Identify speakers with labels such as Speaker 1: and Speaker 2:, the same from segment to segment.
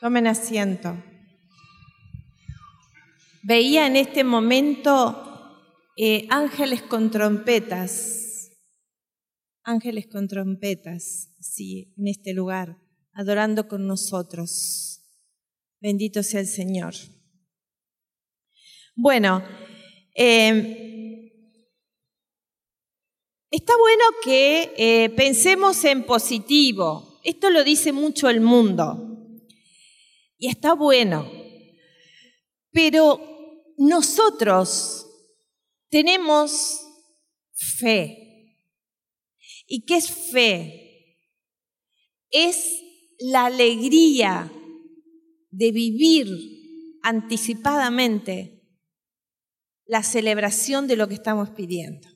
Speaker 1: Tomen asiento. Veía en este momento eh, ángeles con trompetas. Ángeles con trompetas, sí, en este lugar, adorando con nosotros. Bendito sea el Señor. Bueno, eh, está bueno que eh, pensemos en positivo. Esto lo dice mucho el mundo. Y está bueno. Pero nosotros tenemos fe. ¿Y qué es fe? Es la alegría de vivir anticipadamente la celebración de lo que estamos pidiendo.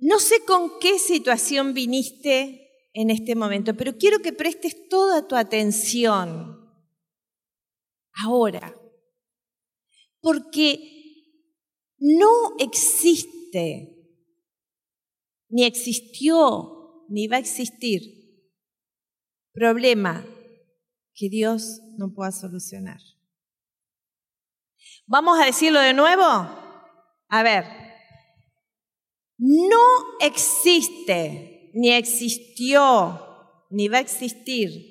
Speaker 1: No sé con qué situación viniste en este momento, pero quiero que prestes toda tu atención ahora, porque no existe, ni existió, ni va a existir problema que Dios no pueda solucionar. Vamos a decirlo de nuevo. A ver, no existe, ni existió, ni va a existir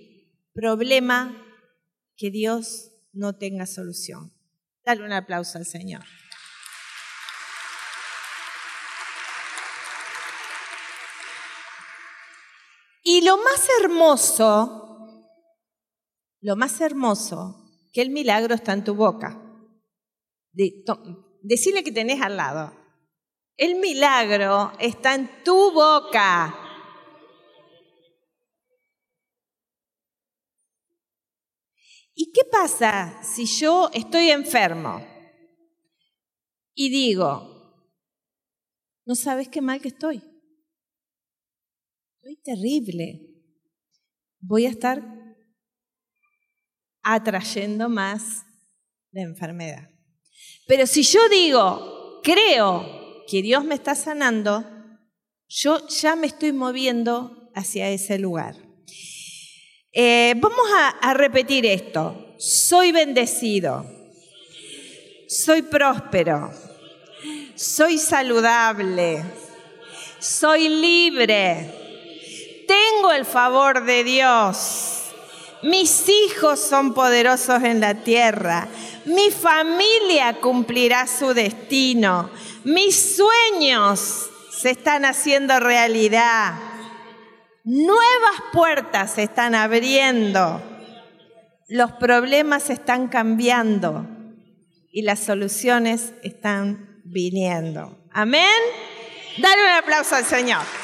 Speaker 1: problema que Dios no tenga solución. Dale un aplauso al Señor. Y lo más hermoso, lo más hermoso, que el milagro está en tu boca. De, que tenés al lado. El milagro está en tu boca. ¿Y qué pasa si yo estoy enfermo y digo, no sabes qué mal que estoy? Estoy terrible. Voy a estar atrayendo más la enfermedad. Pero si yo digo, creo que Dios me está sanando, yo ya me estoy moviendo hacia ese lugar. Eh, vamos a, a repetir esto. Soy bendecido. Soy próspero. Soy saludable. Soy libre. Tengo el favor de Dios. Mis hijos son poderosos en la tierra. Mi familia cumplirá su destino. Mis sueños se están haciendo realidad. Nuevas puertas se están abriendo. Los problemas están cambiando y las soluciones están viniendo. Amén. Dale un aplauso al Señor.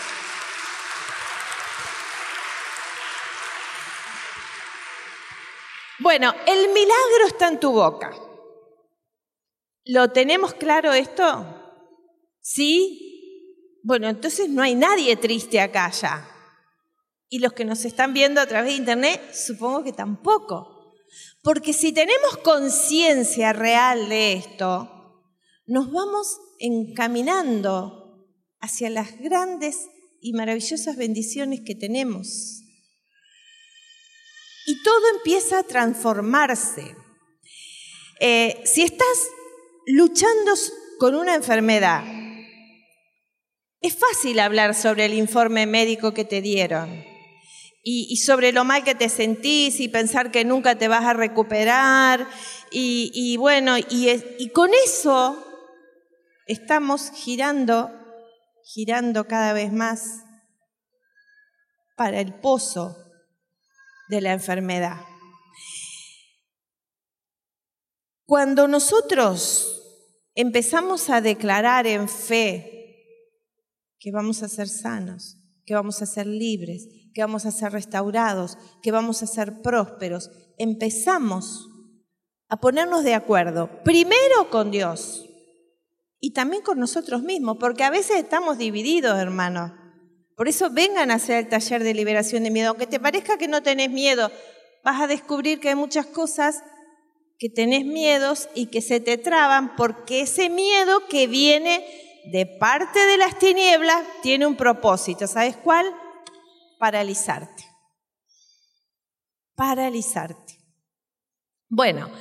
Speaker 1: Bueno, el milagro está en tu boca. ¿Lo tenemos claro esto? ¿Sí? Bueno, entonces no hay nadie triste acá ya. Y los que nos están viendo a través de internet, supongo que tampoco. Porque si tenemos conciencia real de esto, nos vamos encaminando hacia las grandes y maravillosas bendiciones que tenemos y todo empieza a transformarse. Eh, si estás luchando con una enfermedad, es fácil hablar sobre el informe médico que te dieron y, sobre lo mal que te sentís y pensar que nunca te vas a recuperar y, bueno, y, y con eso estamos girando, girando cada vez más para el pozo de la enfermedad. Cuando nosotros empezamos a declarar en fe que vamos a ser sanos, que vamos a ser libres, que vamos a ser restaurados, que vamos a ser prósperos, empezamos a ponernos de acuerdo, primero con Dios y también con nosotros mismos, porque a veces estamos divididos, hermanos. Por eso vengan a hacer el taller de liberación de miedo. Aunque te parezca que no tenés miedo, vas a descubrir que hay muchas cosas que tenés miedos y que se te traban porque ese miedo que viene de parte de las tinieblas tiene un propósito. ¿Sabes cuál? paralizarte. Paralizarte. Bueno,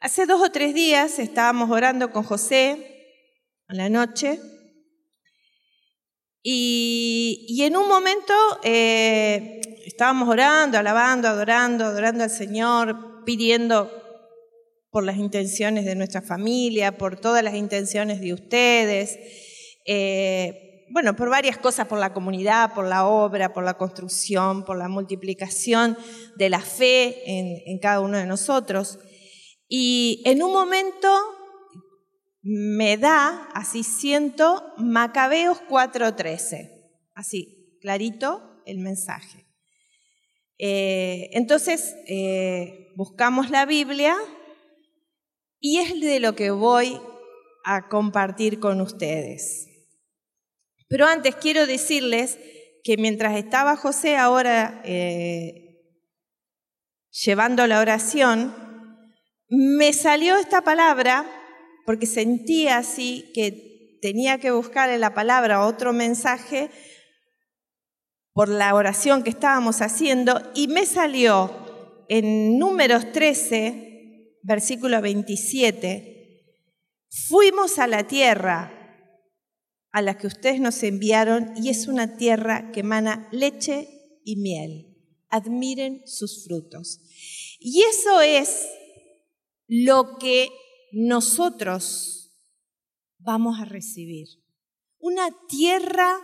Speaker 1: hace dos o tres días estábamos orando con José a la noche y, en un momento eh, estábamos orando, alabando, adorando, adorando al Señor, pidiendo por las intenciones de nuestra familia, por todas las intenciones de ustedes, eh, bueno, por varias cosas, por la comunidad, por la obra, por la construcción, por la multiplicación de la fe en, en cada uno de nosotros. Y en un momento me da, así siento, Macabeos 4.13, así, clarito el mensaje. Eh, entonces, eh, buscamos la Biblia y es de lo que voy a compartir con ustedes. Pero antes quiero decirles que mientras estaba José ahora eh, llevando la oración, me salió esta palabra porque sentía así que tenía que buscar en la palabra otro mensaje por la oración que estábamos haciendo y me salió en números 13, versículo 27, fuimos a la tierra a la que ustedes nos enviaron y es una tierra que emana leche y miel. Admiren sus frutos. Y eso es lo que nosotros vamos a recibir. Una tierra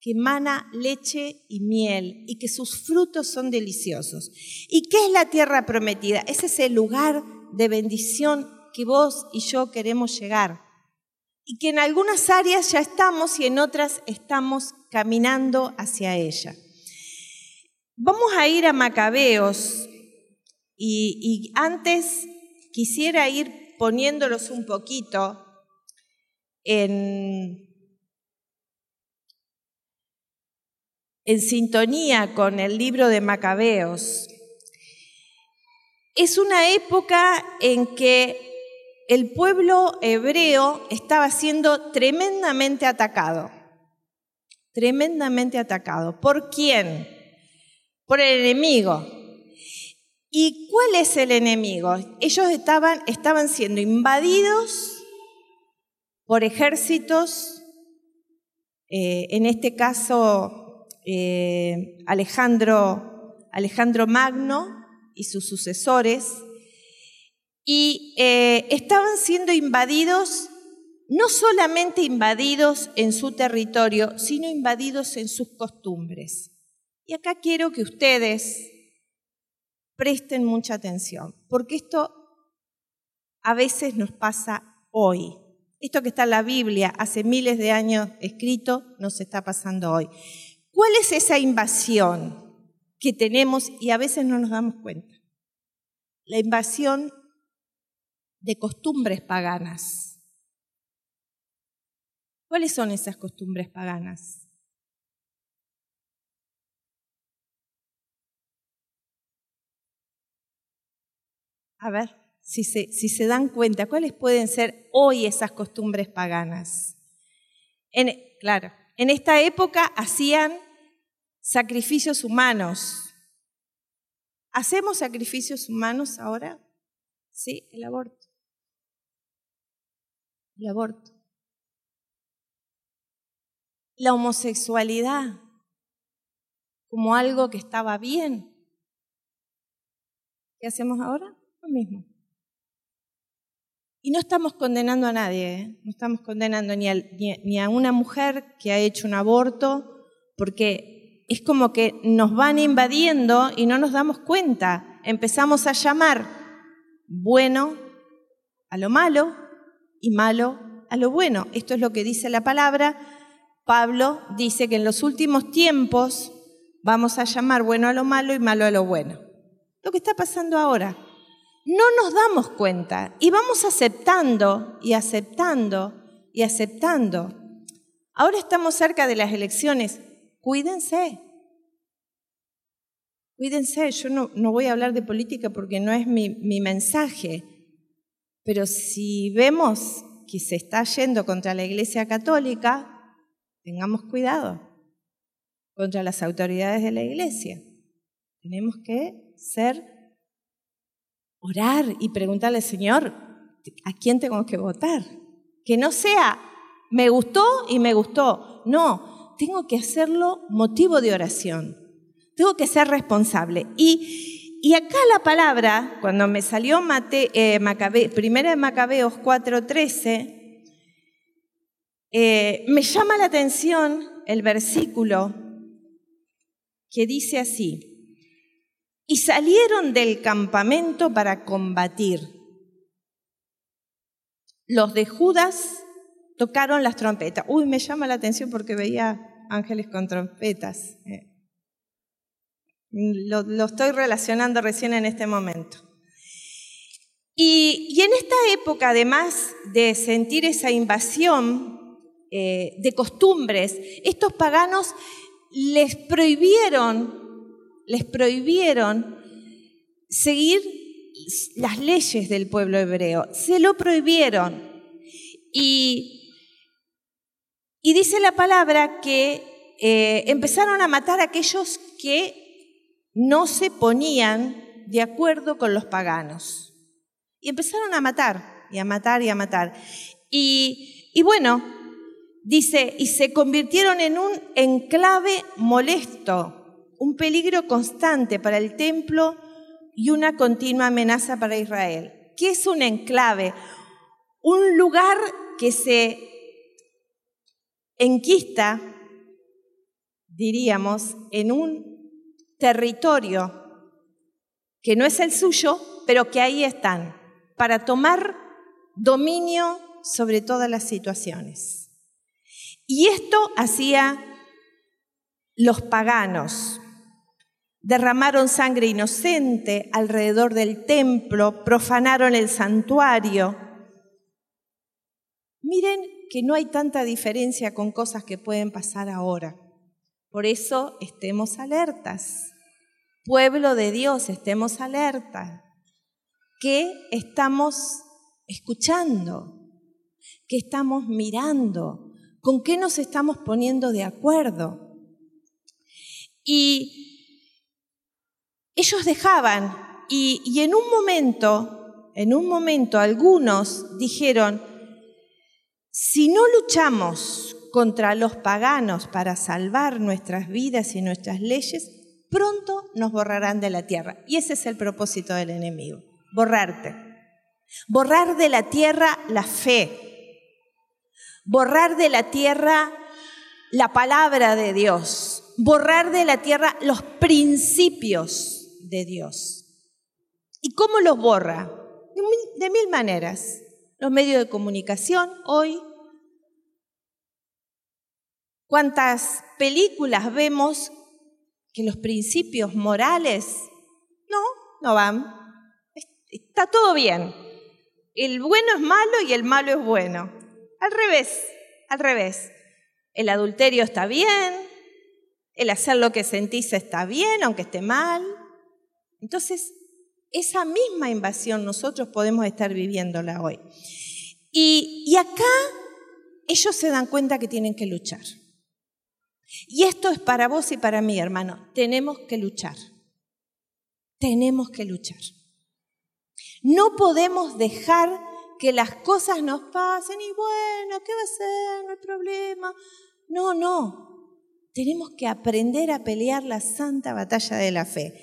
Speaker 1: que emana leche y miel y que sus frutos son deliciosos. ¿Y qué es la tierra prometida? Ese es el lugar de bendición que vos y yo queremos llegar. Y que en algunas áreas ya estamos y en otras estamos caminando hacia ella. Vamos a ir a Macabeos y, y antes quisiera ir poniéndolos un poquito en, sintonía con el libro de Macabeos. Es una época en que el pueblo hebreo estaba siendo tremendamente atacado, tremendamente atacado. ¿Por quién? Por el enemigo. ¿Y cuál es el enemigo? Ellos estaban, estaban siendo invadidos por ejércitos, eh, en este caso eh, Alejandro, Alejandro Magno y sus sucesores, y eh, estaban siendo invadidos, no solamente invadidos en su territorio, sino invadidos en sus costumbres. Y acá quiero que ustedes presten mucha atención, porque esto a veces nos pasa hoy. Esto que está en la Biblia hace miles de años escrito nos está pasando hoy. ¿Cuál es esa invasión que tenemos y a veces no nos damos cuenta? La invasión de costumbres paganas. ¿Cuáles son esas costumbres paganas? A ver, si se, si se dan cuenta, ¿cuáles pueden ser hoy esas costumbres paganas? Claro, en esta época hacían sacrificios humanos. ¿Hacemos sacrificios humanos ahora? Sí, el aborto. El aborto. La homosexualidad como algo que estaba bien. ¿Qué hacemos ahora? Mismo. Y no estamos condenando a nadie, ¿eh? no estamos condenando ni a, ni a una mujer que ha hecho un aborto, porque es como que nos van invadiendo y no nos damos cuenta. Empezamos a llamar bueno a lo malo y malo a lo bueno. Esto es lo que dice la palabra. Pablo dice que en los últimos tiempos vamos a llamar bueno a lo malo y malo a lo bueno. Lo que está pasando ahora no nos damos cuenta y vamos aceptando y aceptando y aceptando. Ahora estamos cerca de las elecciones. Cuídense. Cuídense. Yo no, voy a hablar de política porque no es mi, mi mensaje. Pero si vemos que se está yendo contra la Iglesia Católica, tengamos cuidado contra las autoridades de la iglesia. Tenemos que ser, orar y preguntarle, Señor, ¿a quién tengo que votar? Que no sea, me gustó y me gustó. No, tengo que hacerlo motivo de oración. Tengo que ser responsable. Y, y acá la palabra, cuando me salió Mate, eh, primera de Macabeos 4:13, eh, me llama la atención el versículo que dice así, y salieron del campamento para combatir. Los de Judas tocaron las trompetas. Uy, me llama la atención porque veía ángeles con trompetas. Eh, lo, estoy relacionando recién en este momento. Y, en esta época, además de sentir esa invasión eh, de costumbres, estos paganos les prohibieron, les prohibieron seguir las leyes del pueblo hebreo. Se lo prohibieron. Y, y dice la palabra que eh, empezaron a matar a aquellos que no se ponían de acuerdo con los paganos. Y empezaron a matar, y a matar, y a matar. Y, y bueno, Dice, y se convirtieron en un enclave molesto, un peligro constante para el templo y una continua amenaza para Israel. ¿Qué es un enclave? Un lugar que se enquista, diríamos, en un territorio que no es el suyo, pero que ahí están, para tomar dominio sobre todas las situaciones. Y esto hacía los paganos. Derramaron sangre inocente alrededor del templo, profanaron el santuario. Miren que no hay tanta diferencia con cosas que pueden pasar ahora. Por eso estemos alertas. Pueblo de Dios, estemos alertas. ¿Qué estamos escuchando? ¿Qué estamos mirando? ¿Con qué nos estamos poniendo de acuerdo? Y ellos dejaban, y, en un momento, en un momento algunos dijeron, si no luchamos contra los paganos para salvar nuestras vidas y nuestras leyes, pronto nos borrarán de la tierra. Y ese es el propósito del enemigo, borrarte. Borrar de la tierra la fe, borrar de la tierra la palabra de Dios, borrar de la tierra los principios de Dios. ¿Y cómo los borra? De mil, maneras. Los medios de comunicación hoy. ¿Cuántas películas vemos que los principios morales no, no van? Está todo bien. El bueno es malo y el malo es bueno. Al revés, al revés. El adulterio está bien, el hacer lo que sentís está bien, aunque esté mal. Entonces, esa misma invasión nosotros podemos estar viviéndola hoy. Y, y acá ellos se dan cuenta que tienen que luchar. Y esto es para vos y para mí, hermano. Tenemos que luchar. Tenemos que luchar. No podemos dejar que las cosas nos pasen y bueno, ¿qué va a ser? No hay problema. No, no. Tenemos que aprender a pelear la santa batalla de la fe.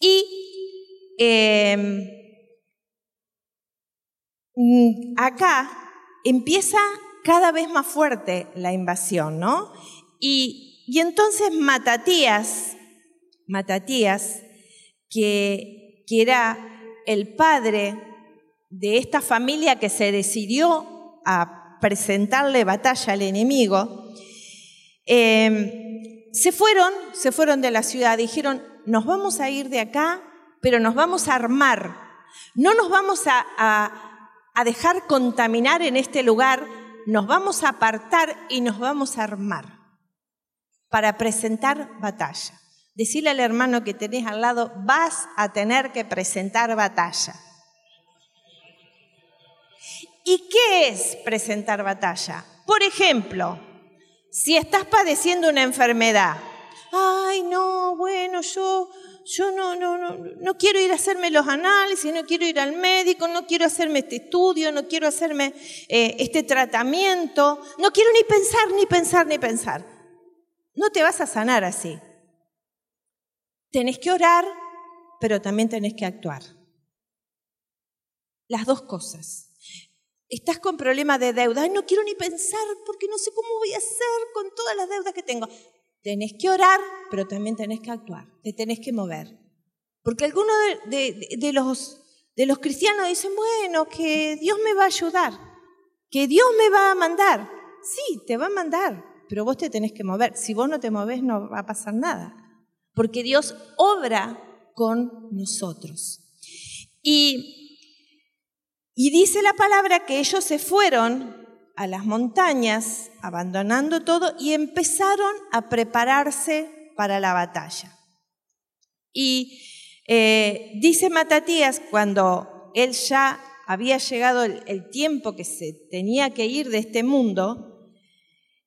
Speaker 1: Y em, mm, acá empieza cada vez más fuerte la invasión, ¿no? Y, y entonces Matatías, Matatías, que, que era el padre de esta familia que se decidió a presentarle batalla al enemigo, em, se fueron, se fueron de la ciudad, dijeron, nos vamos a ir de acá, pero nos vamos a armar, no nos vamos a, a dejar contaminar en este lugar, nos vamos a apartar y nos vamos a armar para presentar batalla. Decirle al hermano que tenés al lado, vas a tener que presentar batalla. ¿Y qué es presentar batalla? Por ejemplo, Si estás padeciendo una enfermedad, ay, no, bueno, yo, yo no, no, no, no quiero ir a hacerme los análisis, no quiero ir al médico, no quiero hacerme este estudio, no quiero hacerme eh, este tratamiento, no quiero ni pensar, ni pensar, ni pensar. No te vas a sanar así. Tenés que orar, pero también tenés que actuar. Las dos cosas. Estás con problemas de deuda. Ay, no quiero ni pensar porque no sé cómo voy a hacer con todas las deudas que tengo. Tenés que orar, pero también tenés que actuar. Te tenés que mover. Porque algunos de, los, de los cristianos dicen, bueno, que Dios me va a ayudar, que Dios me va a mandar. Sí, te va a mandar, pero vos te tenés que mover. Si vos no te moves, no va a pasar nada. Porque Dios obra con nosotros. Y y dice la palabra que ellos se fueron a las montañas, abandonando todo, y empezaron a prepararse para la batalla. Y eh, dice Matatías, cuando él ya había llegado el, tiempo que se tenía que ir de este mundo,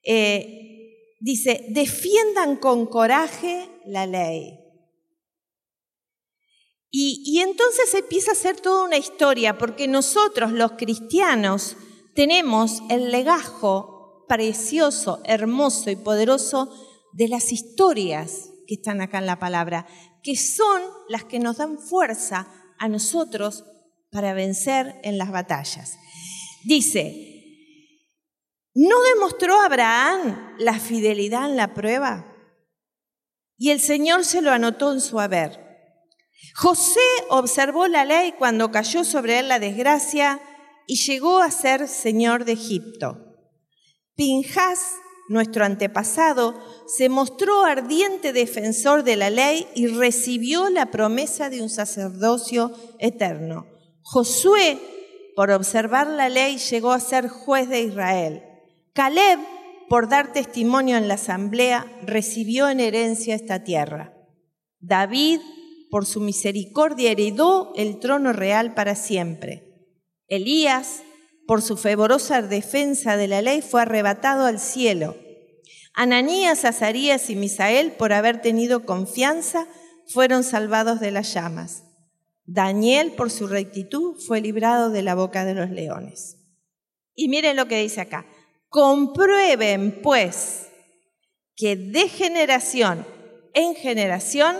Speaker 1: eh, dice, defiendan con coraje la ley. Y, entonces empieza a ser toda una historia, porque nosotros los cristianos tenemos el legajo precioso, hermoso y poderoso de las historias que están acá en la palabra, que son las que nos dan fuerza a nosotros para vencer en las batallas. Dice, ¿no demostró Abraham la fidelidad en la prueba? Y el Señor se lo anotó en su haber. José observó la ley cuando cayó sobre él la desgracia y llegó a ser señor de Egipto. Pinjas, nuestro antepasado, se mostró ardiente defensor de la ley y recibió la promesa de un sacerdocio eterno. Josué, por observar la ley, llegó a ser juez de Israel. Caleb, por dar testimonio en la asamblea, recibió en herencia esta tierra. David, por su misericordia, heredó el trono real para siempre. Elías, por su fervorosa defensa de la ley, fue arrebatado al cielo. Ananías, Azarías y Misael, por haber tenido confianza, fueron salvados de las llamas. Daniel, por su rectitud, fue librado de la boca de los leones. Y miren lo que dice acá. Comprueben, pues, que de generación en generación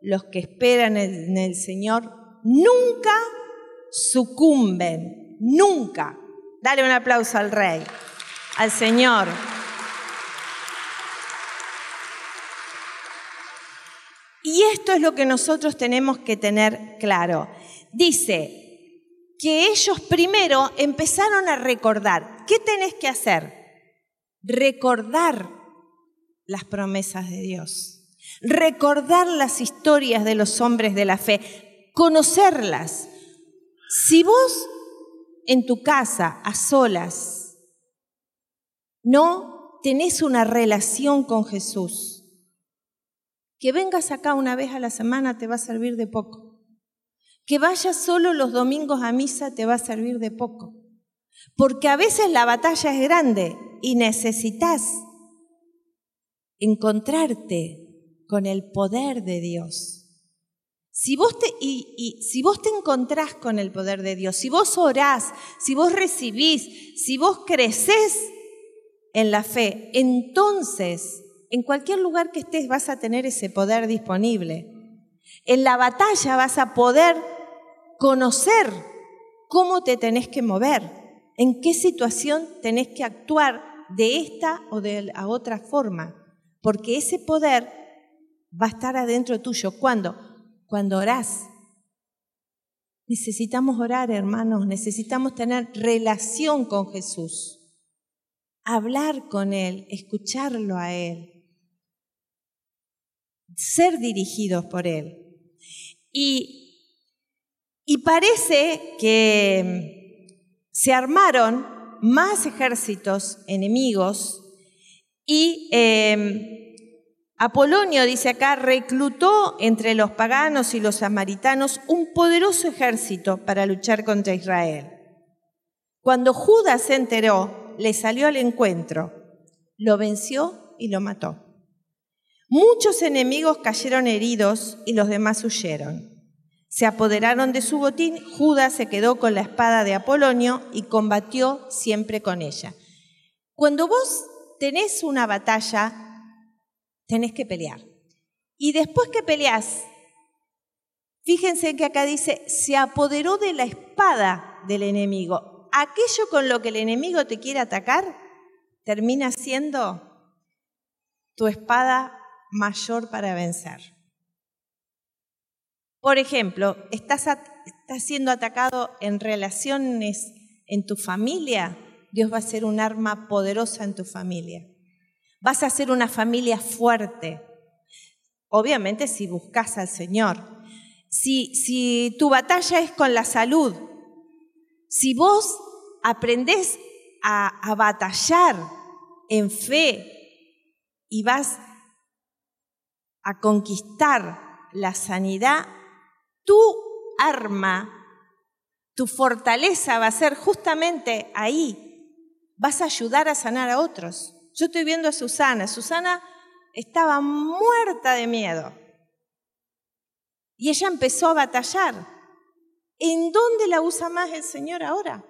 Speaker 1: los que esperan en el Señor nunca sucumben, nunca. Dale un aplauso al Rey, al Señor. Y esto es lo que nosotros tenemos que tener claro. Dice que ellos primero empezaron a recordar. ¿Qué tenés que hacer? Recordar las promesas de Dios recordar las historias de los hombres de la fe, conocerlas. Si vos en tu casa, a solas, no tenés una relación con Jesús, que vengas acá una vez a la semana te va a servir de poco. Que vayas solo los domingos a misa te va a servir de poco. Porque a veces la batalla es grande y necesitas encontrarte con el poder de Dios. Si vos, te, y, si vos te encontrás con el poder de Dios, si vos orás, si vos recibís, si vos creces en la fe, entonces en cualquier lugar que estés vas a tener ese poder disponible. En la batalla vas a poder conocer cómo te tenés que mover, en qué situación tenés que actuar de esta o de la otra forma, porque ese poder va a estar adentro tuyo. ¿Cuándo? Cuando orás. Necesitamos orar, hermanos, necesitamos tener relación con Jesús, hablar con Él, escucharlo a Él, ser dirigidos por Él. Y, y parece que se armaron más ejércitos enemigos y eh, Apolonio, dice acá, reclutó entre los paganos y los samaritanos un poderoso ejército para luchar contra Israel. Cuando Judas se enteró, le salió al encuentro lo venció y lo mató. Muchos enemigos cayeron heridos y los demás huyeron. Se apoderaron de su botín, Judas se quedó con la espada de Apolonio y combatió siempre con ella. Cuando vos tenés una batalla, tenés que pelear. Y después que peleás, fíjense que acá dice, se apoderó de la espada del enemigo. Aquello con lo que el enemigo te quiere atacar termina siendo tu espada mayor para vencer. Por ejemplo, estás, estás siendo atacado en relaciones en tu familia, Dios va a ser un arma poderosa en tu familia. Vas a ser una familia fuerte. Obviamente si buscas al Señor. Si, si tu batalla es con la salud, si vos aprendés a, a batallar en fe y vas a conquistar la sanidad, tu arma, tu fortaleza va a ser justamente ahí. Vas a ayudar a sanar a otros. Yo estoy viendo a Susana. Susana estaba muerta de miedo. Y ella empezó a batallar. ¿En dónde la usa más el Señor ahora?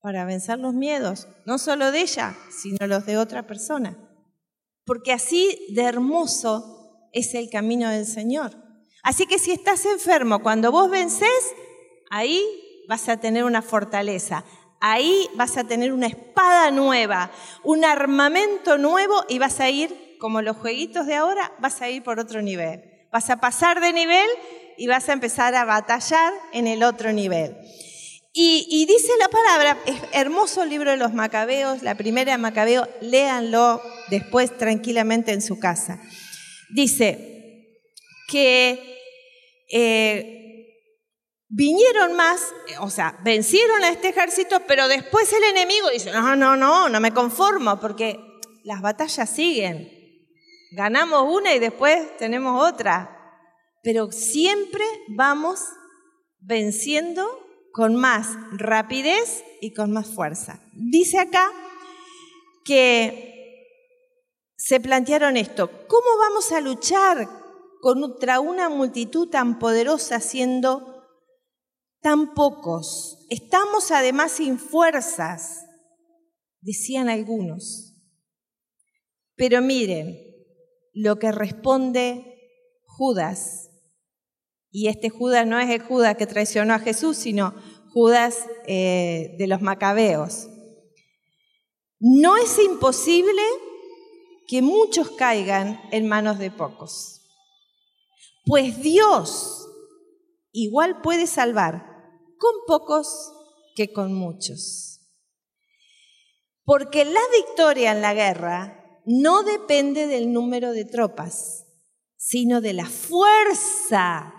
Speaker 1: Para vencer los miedos, no solo de ella, sino los de otra persona porque así de hermoso es el camino del Señor. Así que si estás enfermo, cuando vos vences, ahí vas a tener una fortaleza, ahí vas a tener una espada nueva, un armamento nuevo y vas a ir, como los jueguitos de ahora, vas a ir por otro nivel. Vas a pasar de nivel y vas a empezar a batallar en el otro nivel. Y, dice la palabra, es hermoso el libro de los macabeos, la primera de Macabeo, léanlo después tranquilamente en su casa. Dice que eh, vinieron más, o sea, vencieron a este ejército, pero después el enemigo dice, no, no, no, no me conformo, porque las batallas siguen. Ganamos una y después tenemos otra. Pero siempre vamos venciendo con más rapidez y con más fuerza. Dice acá que se plantearon esto, ¿cómo vamos a luchar contra una multitud tan poderosa siendo tan pocos? Estamos además sin fuerzas, decían algunos. Pero miren lo que responde Judas y este Judas no es el Judas que traicionó a Jesús, sino Judas eh, de los macabeos. No es imposible que muchos caigan en manos de pocos, pues Dios igual puede salvar con pocos que con muchos. Porque la victoria en la guerra no depende del número de tropas, sino de la fuerza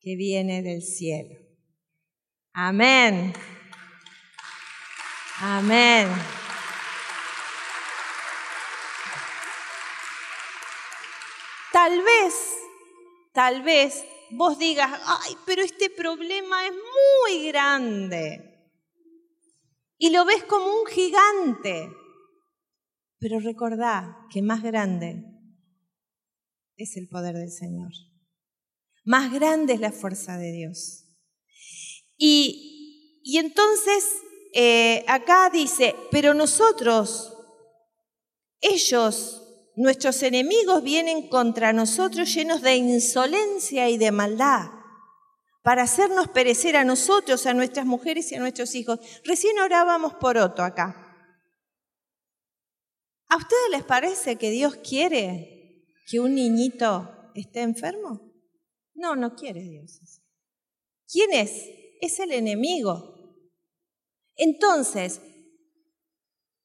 Speaker 1: que viene del cielo. Amén. Amén. Tal vez, tal vez vos digas, ay, pero este problema es muy grande. Y lo ves como un gigante. Pero recordá que más grande es el poder del Señor. Más grande es la fuerza de Dios. Y, entonces eh, acá dice, pero nosotros, ellos, nuestros enemigos vienen contra nosotros llenos de insolencia y de maldad para hacernos perecer a nosotros, a nuestras mujeres y a nuestros hijos. Recién orábamos por Otto acá. ¿A ustedes les parece que Dios quiere que un niñito esté enfermo? No, no quiere Dios. ¿Quién es? Es el enemigo. Entonces,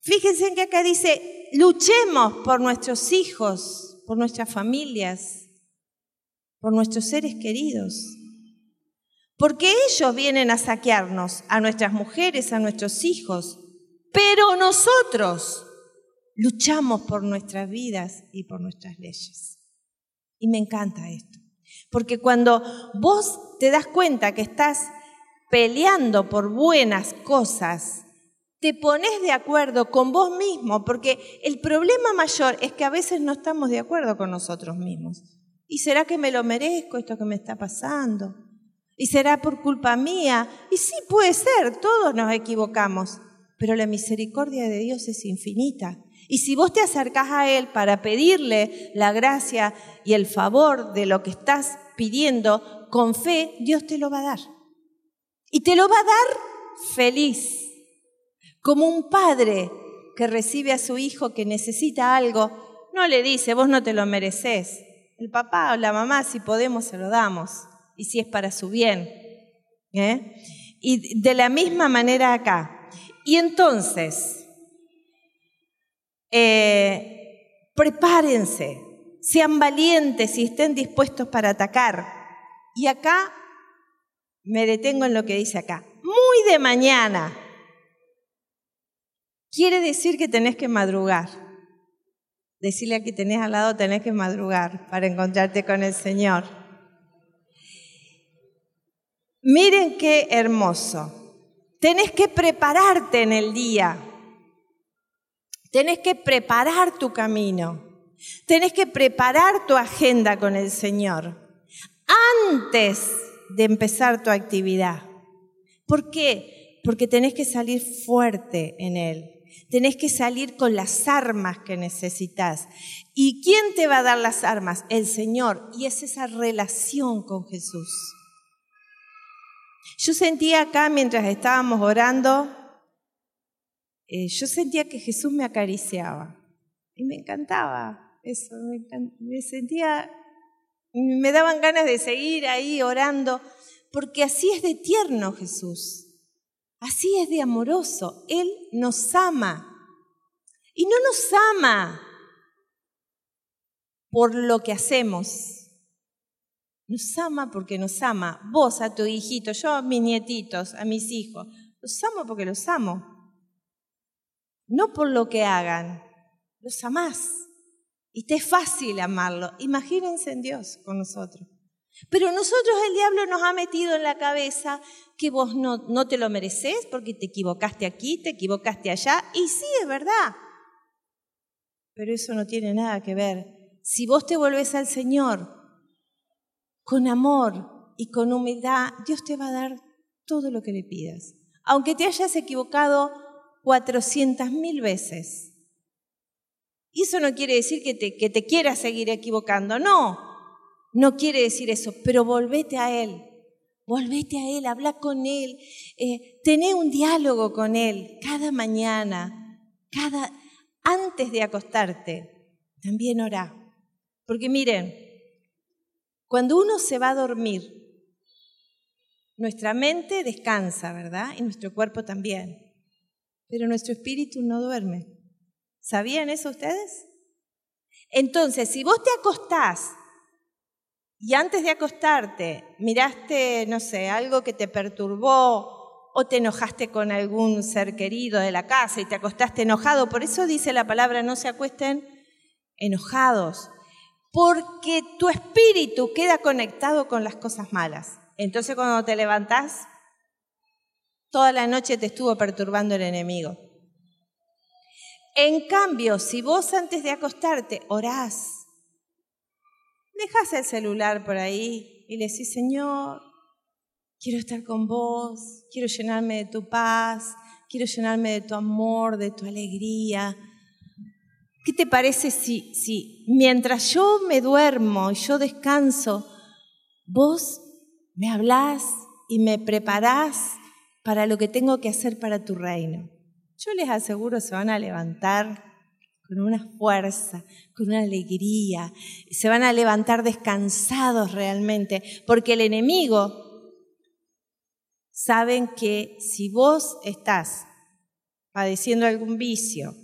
Speaker 1: fíjense en que acá dice, luchemos por nuestros hijos, por nuestras familias, por nuestros seres queridos. Porque ellos vienen a saquearnos, a nuestras mujeres, a nuestros hijos. Pero nosotros luchamos por nuestras vidas y por nuestras leyes. Y me encanta esto. Porque cuando vos te das cuenta que estás peleando por buenas cosas, te pones de acuerdo con vos mismo, porque el problema mayor es que a veces no estamos de acuerdo con nosotros mismos. ¿Y será que me lo merezco esto que me está pasando? ¿Y será por culpa mía? Y sí puede ser, todos nos equivocamos, pero la misericordia de Dios es infinita. Y si vos te acercás a Él para pedirle la gracia y el favor de lo que estás pidiendo con fe, Dios te lo va a dar. Y te lo va a dar feliz, como un padre que recibe a su hijo que necesita algo, no le dice, vos no te lo mereces. El papá o la mamá, si podemos, se lo damos, y si es para su bien. ¿eh? Y de la misma manera acá. Y entonces, eh, prepárense, sean valientes y estén dispuestos para atacar. Y acá me detengo en lo que dice acá. Muy de mañana. Quiere decir que tenés que madrugar. Decirle a que tenés al lado, tenés que madrugar para encontrarte con el Señor. Miren qué hermoso. Tenés que prepararte en el día. Tenés que preparar tu camino. Tenés que preparar tu agenda con el Señor antes de empezar tu actividad. ¿Por qué? Porque tenés que salir fuerte en Él. Tenés que salir con las armas que necesitas. ¿Y quién te va a dar las armas? El Señor. Y es esa relación con Jesús. Yo sentía acá mientras estábamos orando, eh, yo sentía que Jesús me acariciaba. Y me encantaba eso. me sentía me daban ganas de seguir ahí orando, porque así es de tierno Jesús, así es de amoroso. Él nos ama. Y no nos ama por lo que hacemos. Nos ama porque nos ama. Vos a tu hijito, yo a mis nietitos, a mis hijos. Los amo porque los amo. No por lo que hagan. Los amás. Y te es fácil amarlo. Imagínense en Dios con nosotros. Pero nosotros el diablo nos ha metido en la cabeza que vos no, no te lo mereces porque te equivocaste aquí, te equivocaste allá. Y sí, es verdad. Pero eso no tiene nada que ver. Si vos te volvés al Señor con amor y con humildad, Dios te va a dar todo lo que le pidas. Aunque te hayas equivocado cuatrocientas mil veces. Y eso no quiere decir que te, que te quieras seguir equivocando, no, no quiere decir eso, pero volvete a Él, volvete a Él, habla con Él, eh, tené un diálogo con Él cada mañana, cada, antes de acostarte, también orá. Porque miren, cuando uno se va a dormir, nuestra mente descansa, ¿verdad? Y nuestro cuerpo también. Pero nuestro espíritu no duerme. ¿Sabían eso ustedes? Entonces, si vos te acostás y antes de acostarte miraste, no sé, algo que te perturbó o te enojaste con algún ser querido de la casa y te acostaste enojado, por eso dice la palabra no se acuesten enojados, porque tu espíritu queda conectado con las cosas malas. Entonces cuando te levantás, toda la noche te estuvo perturbando el enemigo. En cambio, si vos antes de acostarte orás, dejas el celular por ahí y le decís, Señor, quiero estar con vos, quiero llenarme de tu paz, quiero llenarme de tu amor, de tu alegría. ¿Qué te parece si, si mientras yo me duermo y yo descanso, vos me hablás y me preparás para lo que tengo que hacer para tu reino? yo les aseguro se van a levantar con una fuerza, con una alegría, se van a levantar descansados realmente, porque el enemigo saben que si vos estás padeciendo algún vicio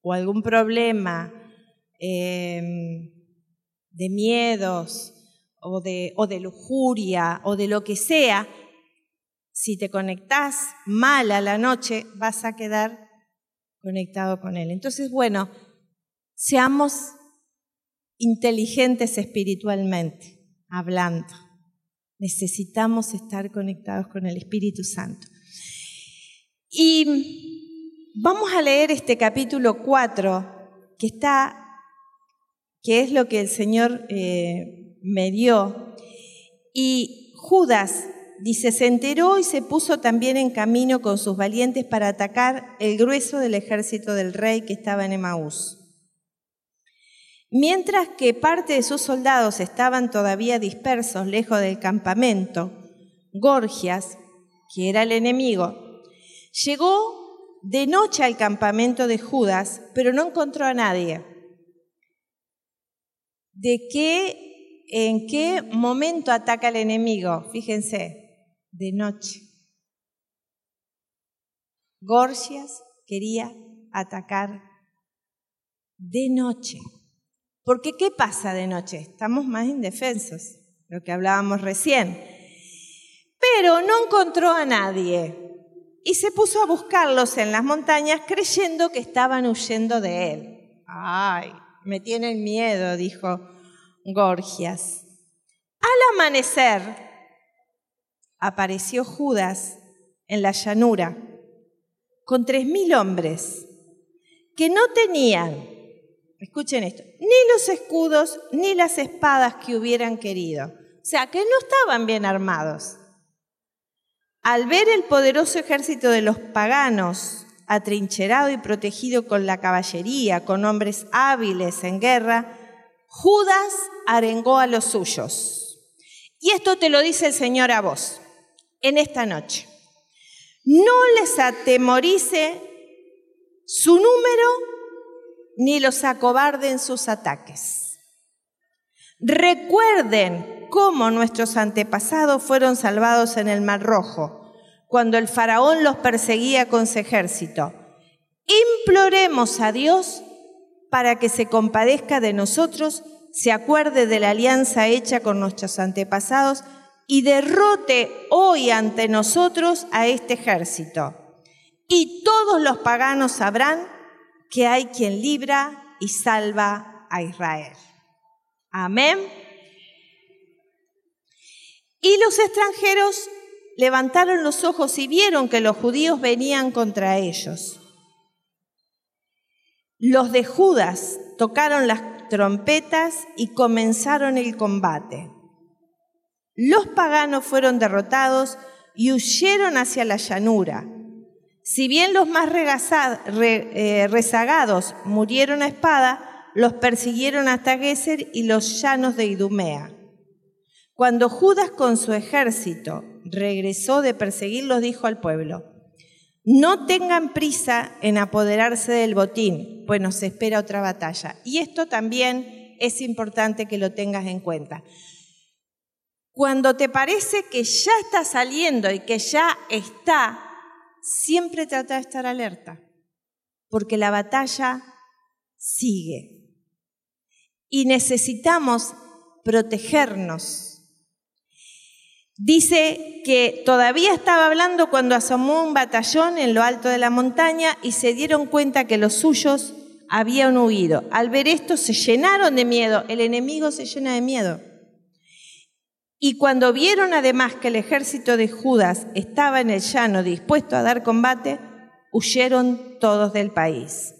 Speaker 1: o algún problema em, de miedos o de, o de lujuria o de lo que sea, si te conectás mal a la noche, vas a quedar conectado con Él. Entonces, bueno, seamos inteligentes espiritualmente, hablando. Necesitamos estar conectados con el Espíritu Santo. Y Vamos a leer este capítulo 4, que está, que es lo que el Señor eh, me dio. Y Judas, dice, se enteró y se puso también en camino con sus valientes para atacar el grueso del ejército del rey que estaba en Emaús. Mientras que parte de sus soldados estaban todavía dispersos lejos del campamento, Gorgias, que era el enemigo, llegó de noche al campamento de Judas, pero no encontró a nadie. ¿De qué, en qué momento ataca el enemigo? Fíjense, de noche. Gorgias quería atacar de noche. Porque ¿qué pasa de noche? Estamos más indefensos, lo que hablábamos recién. Pero no encontró a nadie y se puso a buscarlos en las montañas creyendo que estaban huyendo de él. Ay, me tienen miedo, dijo Gorgias. Al amanecer apareció Judas en la llanura con tres mil hombres que no tenían, escuchen esto, ni los escudos ni las espadas que hubieran querido. O sea, que no estaban bien armados. Al ver el poderoso ejército de los paganos, atrincherado y protegido con la caballería, con hombres hábiles en guerra, Judas arengó a los suyos. Y esto te lo dice el Señor a vos, en esta noche. No les atemorice su número ni los acobarden sus ataques. Recuerden cómo nuestros antepasados fueron salvados en el Mar Rojo, cuando el faraón los perseguía con su ejército. Imploremos a Dios para que se compadezca de nosotros, se acuerde de la alianza hecha con nuestros antepasados y derrote hoy ante nosotros a este ejército. Y todos los paganos sabrán que hay quien libra y salva a Israel. Amén. Y los extranjeros levantaron los ojos y vieron que los judíos venían contra ellos. Los de Judas tocaron las trompetas y comenzaron el combate. Los paganos fueron derrotados y huyeron hacia la llanura. Si bien los más eh, rezagados murieron a espada, los persiguieron hasta Geser y los llanos de Idumea. Cuando Judas con su ejército regresó de perseguirlos, dijo al pueblo, no tengan prisa en apoderarse del botín, pues nos espera otra batalla. Y esto también es importante que lo tengas en cuenta. Cuando te parece que ya está saliendo y que ya está, siempre trata de estar alerta, porque la batalla sigue. Y necesitamos protegernos Dice que todavía estaba hablando cuando asomó un batallón en lo alto de la montaña y se dieron cuenta que los suyos habían huido. Al ver esto se llenaron de miedo. El enemigo se llena de miedo. Y cuando vieron además que el ejército de Judas estaba en el llano dispuesto a dar combate, huyeron todos del país.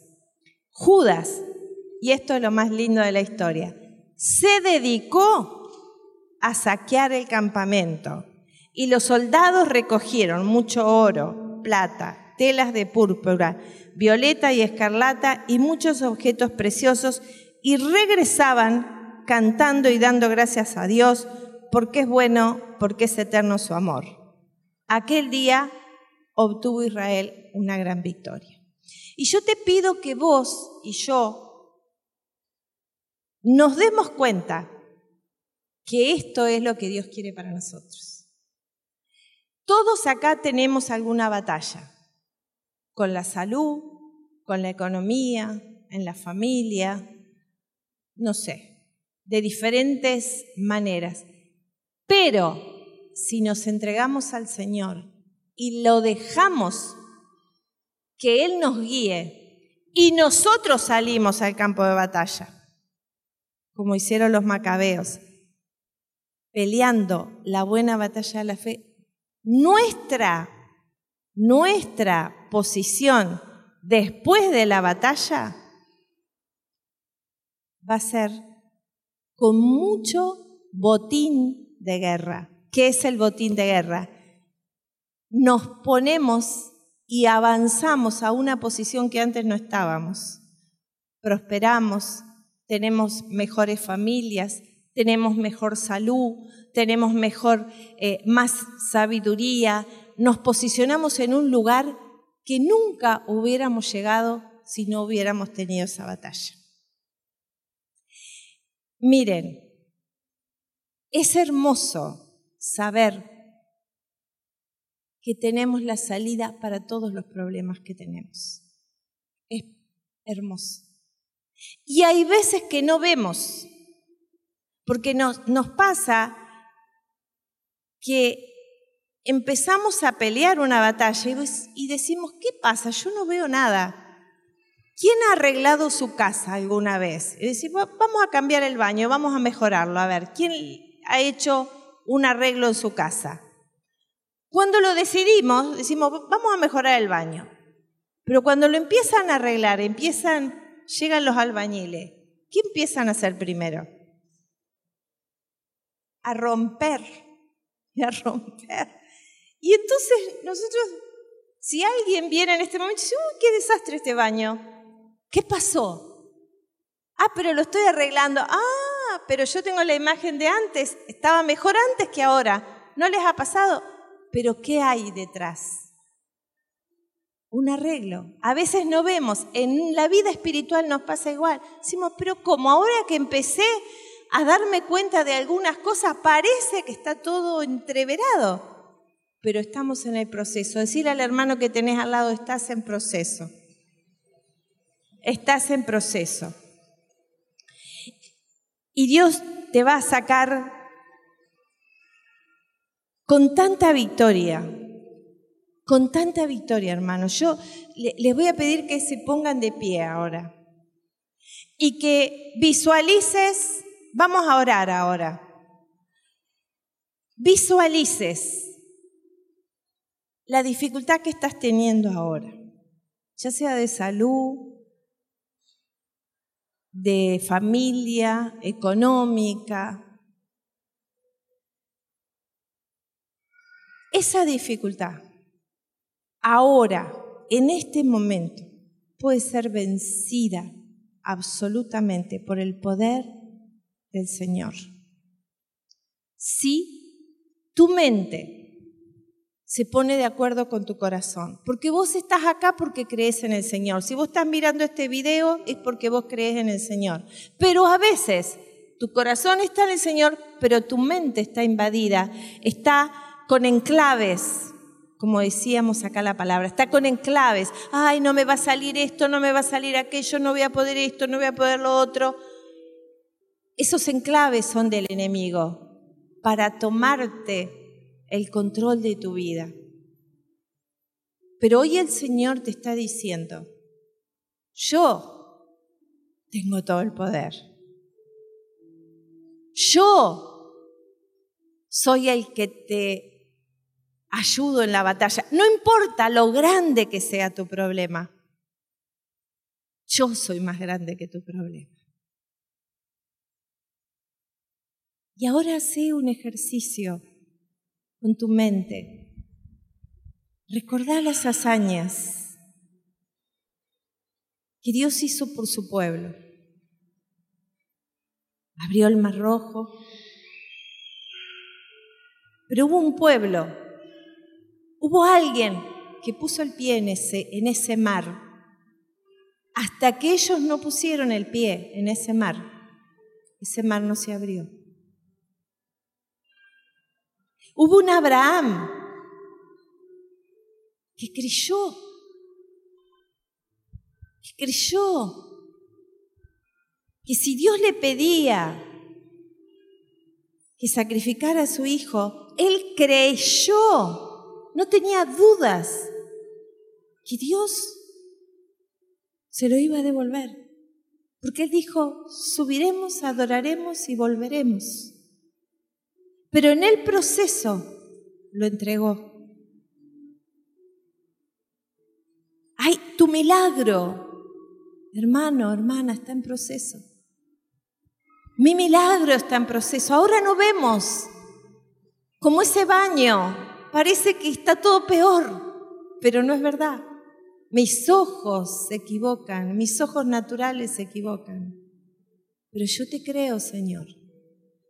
Speaker 1: Judas, y esto es lo más lindo de la historia, se dedicó a saquear el campamento. Y los soldados recogieron mucho oro, plata, telas de púrpura, violeta y escarlata y muchos objetos preciosos y regresaban cantando y dando gracias a Dios porque es bueno, porque es eterno su amor. Aquel día obtuvo Israel una gran victoria. Y yo te pido que vos y yo nos demos cuenta que esto es lo que Dios quiere para nosotros. Todos acá tenemos alguna batalla, con la salud, con la economía, en la familia, no sé, de diferentes maneras. Pero si nos entregamos al Señor y lo dejamos que Él nos guíe y nosotros salimos al campo de batalla, como hicieron los macabeos, peleando la buena batalla de la fe, nuestra, nuestra posición después de la batalla va a ser con mucho botín de guerra. ¿Qué es el botín de guerra? Nos ponemos y avanzamos a una posición que antes no estábamos. Prosperamos, tenemos mejores familias, tenemos mejor salud, tenemos mejor, eh, más sabiduría, nos posicionamos en un lugar que nunca hubiéramos llegado si no hubiéramos tenido esa batalla. Miren, es hermoso saber que tenemos la salida para todos los problemas que tenemos. Es hermoso. Y hay veces que no vemos, porque nos, pasa que empezamos a pelear una batalla y, decimos, ¿qué pasa? Yo no veo nada. ¿Quién ha arreglado su casa alguna vez? Y decimos, vamos a cambiar el baño, vamos a mejorarlo. A ver, ¿quién ha hecho un arreglo en su casa? Cuando lo decidimos, decimos, vamos a mejorar el baño. Pero cuando lo empiezan a arreglar, empiezan, llegan los albañiles, ¿qué empiezan a hacer primero? A romper y a romper y entonces nosotros, si alguien viene en este momento dice, uy, qué desastre este baño, ¿qué pasó? Ah, pero lo estoy arreglando. Ah, pero yo tengo la imagen de antes, estaba mejor antes que ahora. ¿No les ha pasado? Pero ¿qué hay detrás? Un arreglo. A veces no vemos, en la vida espiritual nos pasa igual. Decimos, pero como ahora que empecé a darme cuenta de algunas cosas, parece que está todo entreverado pero estamos en el proceso. Decirle al hermano que tenés al lado, estás en proceso. Estás en proceso. Y Dios te va a sacar con tanta victoria, con tanta victoria, hermano. Yo les voy a pedir que se pongan de pie ahora y que visualices, vamos a orar ahora, visualices la dificultad que estás teniendo ahora, ya sea de salud, de familia, económica. Esa dificultad ahora, en este momento, puede ser vencida absolutamente por el poder del Señor. Si tu mente se pone de acuerdo con tu corazón. Porque vos estás acá porque crees en el Señor. Si vos estás mirando este video es porque vos crees en el Señor. Pero a veces tu corazón está en el Señor, pero tu mente está invadida, está con enclaves, como decíamos acá la palabra, está con enclaves. Ay, no me va a salir esto, no me va a salir aquello, no voy a poder esto, no voy a poder lo otro. Esos enclaves son del enemigo para tomarte el control de tu vida. Pero hoy el Señor te está diciendo, yo tengo todo el poder. Yo soy el que te ayudo en la batalla. No importa lo grande que sea tu problema. Yo soy más grande que tu problema. Y ahora sé un ejercicio con tu mente. Recordá las hazañas que Dios hizo por su pueblo. Abrió el mar rojo. Pero hubo un pueblo, hubo alguien que puso el pie en ese, en ese mar. Hasta que ellos no pusieron el pie en ese mar, ese mar no se abrió. Hubo un Abraham que creyó, que creyó que si Dios le pedía que sacrificara a su hijo, él creyó, no tenía dudas que Dios se lo iba a devolver. Porque él dijo, subiremos, adoraremos y volveremos pero en el proceso lo entregó. Ay, tu, milagro, hermano, hermana, está en proceso. Mi milagro está en proceso. Ahora no vemos como ese baño. Parece que está todo peor, pero no es verdad. Mis ojos se equivocan, mis ojos naturales se equivocan. Pero yo te creo, Señor.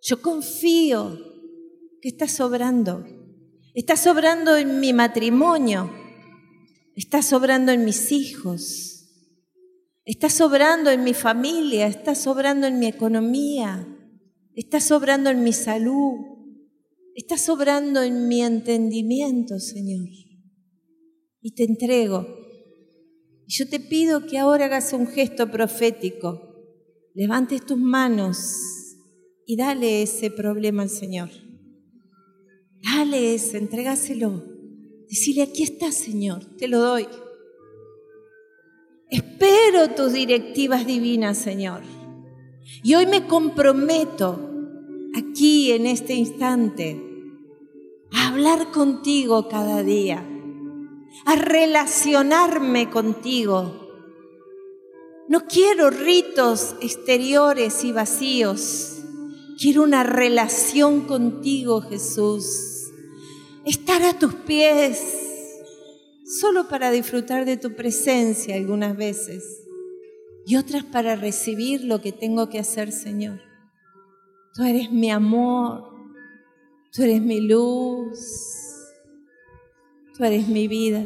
Speaker 1: Yo confío que estás sobrando. Estás sobrando en mi matrimonio. Estás sobrando en mis hijos. Está sobrando en mi familia, está sobrando en mi economía, está sobrando en mi salud, está sobrando en mi entendimiento, Señor. Y te entrego. Y yo te pido que ahora hagas un gesto profético. Levantes tus manos y dale ese problema al Señor. Dale ese, entrégaselo. Decile, aquí está, Señor, te lo doy. Espero tus directivas divinas, Señor. Y hoy me comprometo aquí en este instante a hablar contigo cada día, a relacionarme contigo. No quiero ritos exteriores y vacíos. Quiero una relación contigo, Jesús. Estar a tus pies solo para disfrutar de tu presencia algunas veces y otras para recibir lo que tengo que hacer, Señor. Tú eres mi amor, tú eres mi luz, tú eres mi vida.